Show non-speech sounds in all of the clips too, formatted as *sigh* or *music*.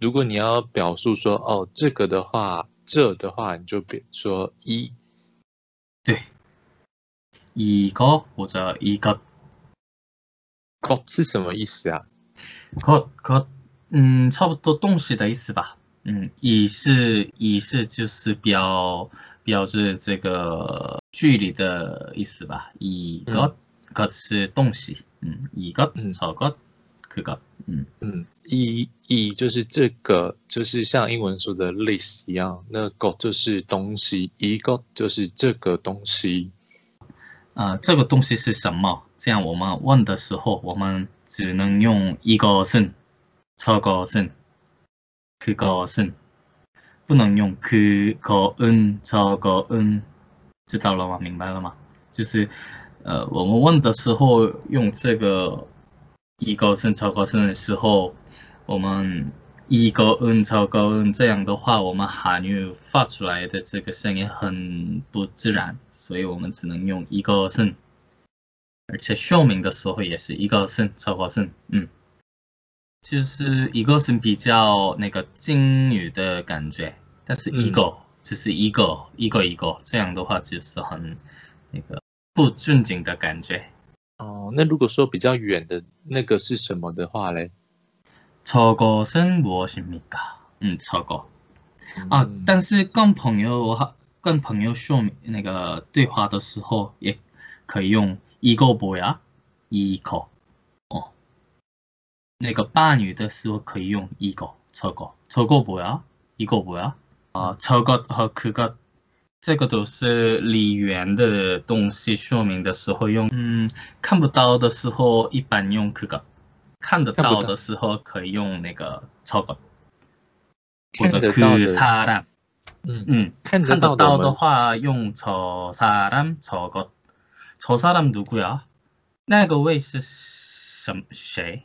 嗯如果你要表述说哦这个的话，这的话你就别说一，对，一个或者一个，个是什么意思啊？个个嗯，差不多东西的意思吧。嗯，一是一是就是标标志这个距离的意思吧。一个个是东西，嗯，一个嗯，这个这个。嗯嗯，一一就是这个，就是像英文说的 list 一样，那个就是东西，一个就是这个东西。啊、呃，这个东西是什么？这样我们问的时候，我们只能用一个是，这个是，这个是，不能用这个嗯，这个嗯，知道了吗？明白了吗？就是，呃，我们问的时候用这个。一个声、超高声的时候，我们一个嗯、超高嗯这样的话，我们韩语发出来的这个声音很不自然，所以我们只能用一个声。而且说明的时候也是一个声、超高声，嗯，就是一个声比较那个敬语的感觉，但是一个只是一个一个一个这样的话，就是很那个不正经的感觉。哦，那如果说比较远的那个是什么的话嘞？这个是무엇입니까？嗯，这个啊，但是跟朋友跟朋友说明那个对话的时候，也可以用이거뭐야？이거哦，那个伴语的时候可以用이거这个这个뭐야이거뭐야啊，这个和그것 这个都是梨园的东西，说明的时候用，嗯，看不到的时候一般用这个，看得到的时候可以用那个超个，或者그사람，嗯嗯，看得到的话用저사람超个，저사람누구야？那个位是什么谁？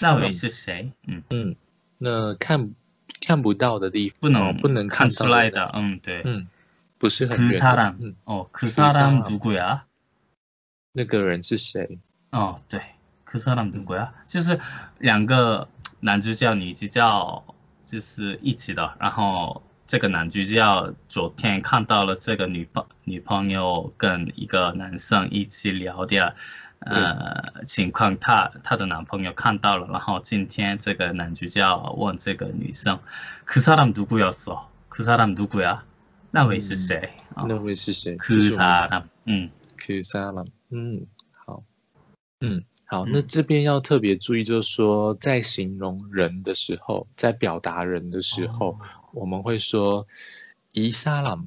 那位是谁？嗯嗯，那看看不到的地方不能不能看出来的，嗯对，嗯。 不是很远。그사람嗯，哦，그사람누구야？那个人是谁？哦，对，그사람누구야？就是两个男主角、女主角就是一起的。然后这个男主角昨天看到了这个女朋女朋友跟一个男生一起聊的，呃，情况，他他的男朋友看到了。然后今天这个男主角问这个女生，그사람누구였어그사람누구야？ 那位是谁？那位是谁？그 사람。嗯，그 사람。嗯，好。嗯，好。那这边要特别注意，就是说，在形容人的时候，在表达人的时候，哦、我们会说이사람。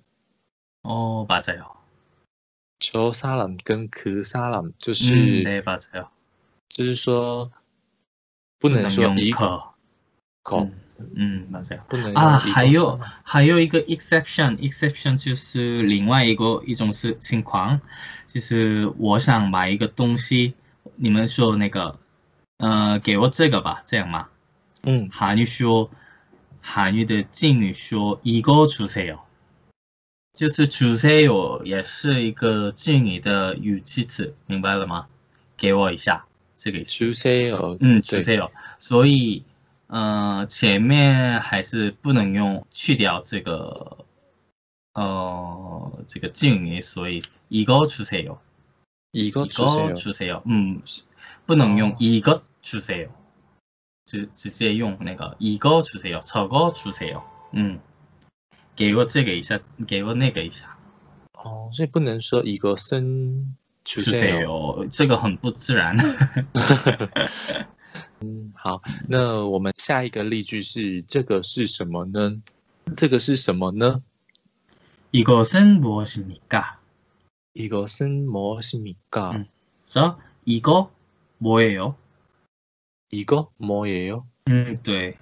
哦，맞아요。저사람跟그 사람就是，嗯，对，맞아요。就是说，不能说一个。嗯， 맞아요。啊，还有还有一个 exception，exception 就是另外一个一种是情况，就是我想买一个东西，你们说那个，呃，给我这个吧，这样吗？嗯，韩语说，韩语的敬语说이거주세요，就是주세요也是一个敬语的语气词，明白了吗？给我一下，这个주세요，嗯，주세요，所以。 呃，前面还是不能用去掉这个，呃，这个敬语，所以이거주세요，이거주세요，嗯，不能用이것주세요，直直接用那个이거주세요，저거주세요，嗯，给我这个一下，给我那个一下，哦，所以不能说이것은주세요，这个很不自然。 *laughs* *laughs* 嗯，好，那我们下一个例句是这个是什么呢？这个是什么呢？이것은무엇입니까？이것은무엇입니까？嗯，说이거뭐예요？ 이거뭐예요？ 嗯，对。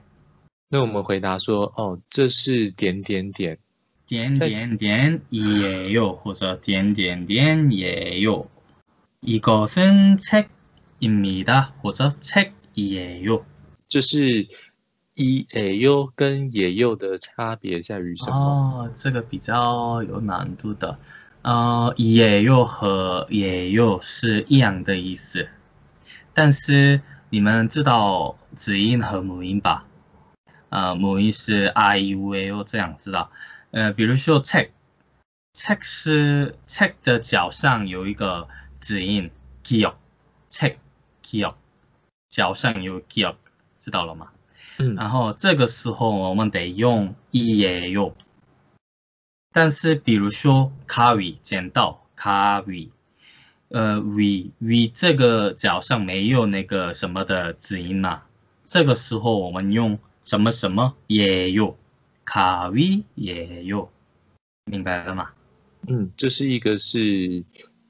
那我们回答说，哦，这是点点点，点点点也有，或者点点点也有。一个是책입니다，或者책 예 요。 就是一也有跟也有的差别在于什么？哦，这个比较有难度的。呃，也有和也有是一样的意思，但是你们知道子音和母音吧？呃，母音是 i u a o 这样知道。呃，比如说 check，check 是 check 的脚上有一个子音 kiok，check，kiok，脚上有 kiok，知道了吗？嗯，然后这个时候我们得用也有。但是，比如说卡位剪刀卡位，呃，v v 这个脚上没有那个什么的子音嘛？这个时候我们用什么什么也有，卡位也有，明白了吗？嗯，就是一个是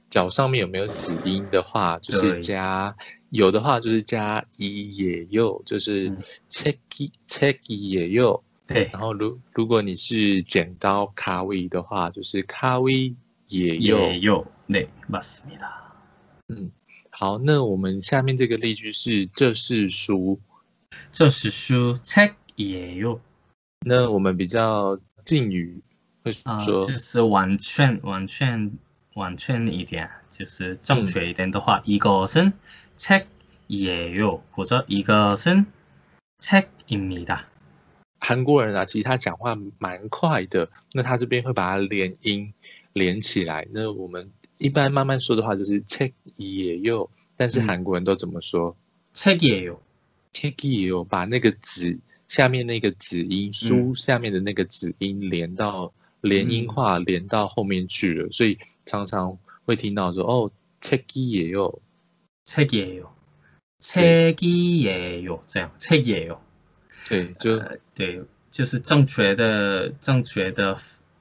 脚上面有没有子音的话，就是加有的话就是加一也有，就是切一切一也有。对，然后如如果你是剪刀卡位的话，就是卡位也有也有，对，맞습니다。嗯，好，那我们下面这个例句是这是书，这是书，책예 요。 那我们比较敬语会说，呃、就是完全完全 完全一点，就是正确一点的话，一个是 check 也有，或者一个是 check 입的韩国人啊，其实他讲话蛮快的，那他这边会把它连音连起来。那我们一般慢慢说的话就是 check 也有，但是韩国人都怎么说？check 也有，check 也有，把那个子下面那个子音，书、下面的那个子音连到。连音化连到后面去了，所以常常会听到说：“哦，checkie 也有，checkie 也有，checkie 也有这样，checkie 也有。”对，就对，就是正确的正确的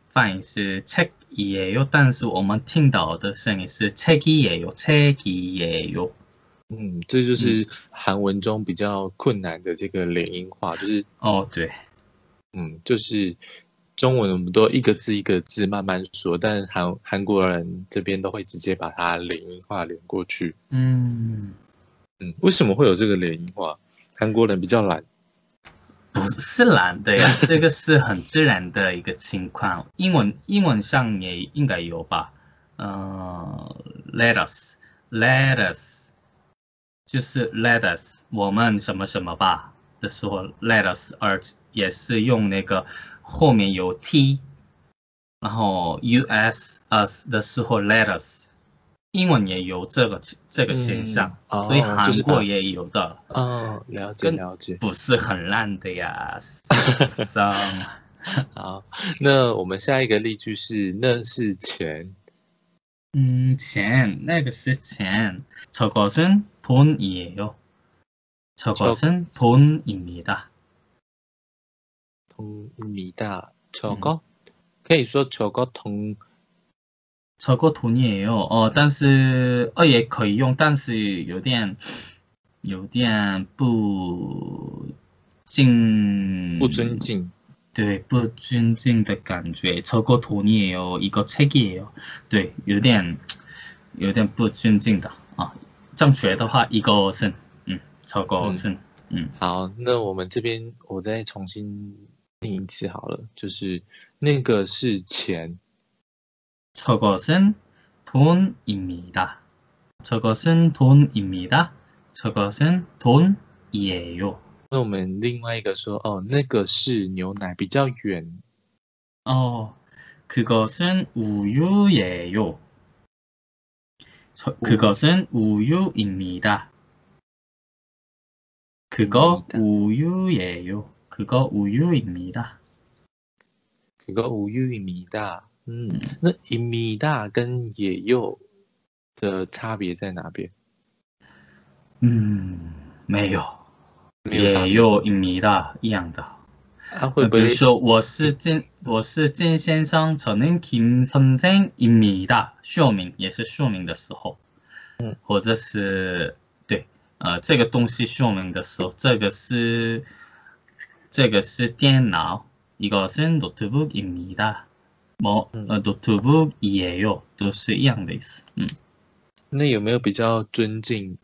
发音是 “checkie 也有”，但是我们听到的声音是 “checkie 也有，checkie 也有”。嗯，这就是韩文中比较困难的这个连音化，就是哦，对，嗯，就是。中文我们都一个字一个字慢慢说，但韩韩国人这边都会直接把它连音化连过去。嗯嗯，为什么会有这个连音化？韩国人比较懒。不是懒的呀，这个是很自然的一个情况。英文英文上也应该有吧？嗯、呃、let us，let us，就是 let us，我们什么什么吧的时候，let us，而也是用那个后面有 t，然后 us us 的时候 let us。英文也有这个这个现象，嗯哦、所以韩国也有的。哦，了解了解，不是很烂的呀。*laughs* 好，那我们下一个例句是那是钱。嗯，钱，那个是钱。저것은돈이에요。저것은돈입니다。 돈입니다。저것可以说저것 돈。超过图你也有哦，但是二也可以用，但是有点有点不敬，不尊敬，对，不尊敬的感觉。超过图你也有一个책이에요，对，有点有点不尊敬的啊。正确的话一个是嗯，超过是嗯，嗯。好，那我们这边我再重新念 一次好了，就是那个是钱。저것은돈입니다。저것은돈입니다。저것은돈이에요。那我们另外一个说，哦，那个是牛奶，比较远。哦，그것은우유예 요。 그것은우유입니다。 그거우유예 요。 그거우유입니다。 그거우유입니다。 嗯，那一米大跟也有的差别在哪边？嗯，没有，也有一米大一样的。啊，会不会比如说我是金，我是金先生，저는김선생입니다。说明也是说明的时候，嗯，或者是对，呃，这个东西说明的时候，这个是 这个是电脑，이것은 notebook입니다。뭐、嗯、呃，notebook이에요，都是一样的意思。嗯，那有没有比较尊敬？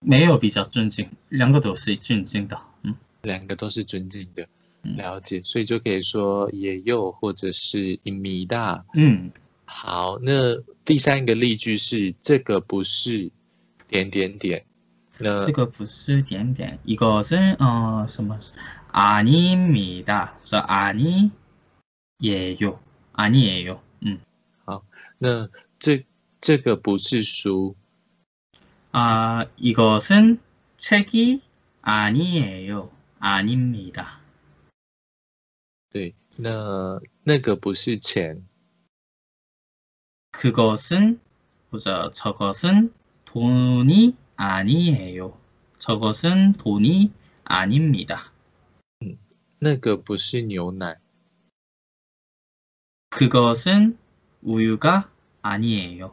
没有比较尊敬，两个都是尊敬的。嗯，两个都是尊敬的。了解，所以就可以说也有或者是一米大。嗯，好，那第三个例句是这个不是点点点。那这个不是点点，一个是呃什么？ 아닙니다，说아니예요，아니예요。嗯，好，那这这个不是书。啊，이것은책이아니예요아닙니다。对，那那个不是钱。그것은或者저것은돈이아니에요저것은돈이아닙니다。 嗯，那个不是牛奶。그것은우유가아니에요。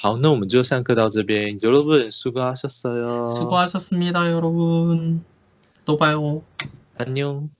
好，那我们就上课到这边。여러분수고하셨어요。 수고하셨습니다，여러분。또 봐요。 안녕。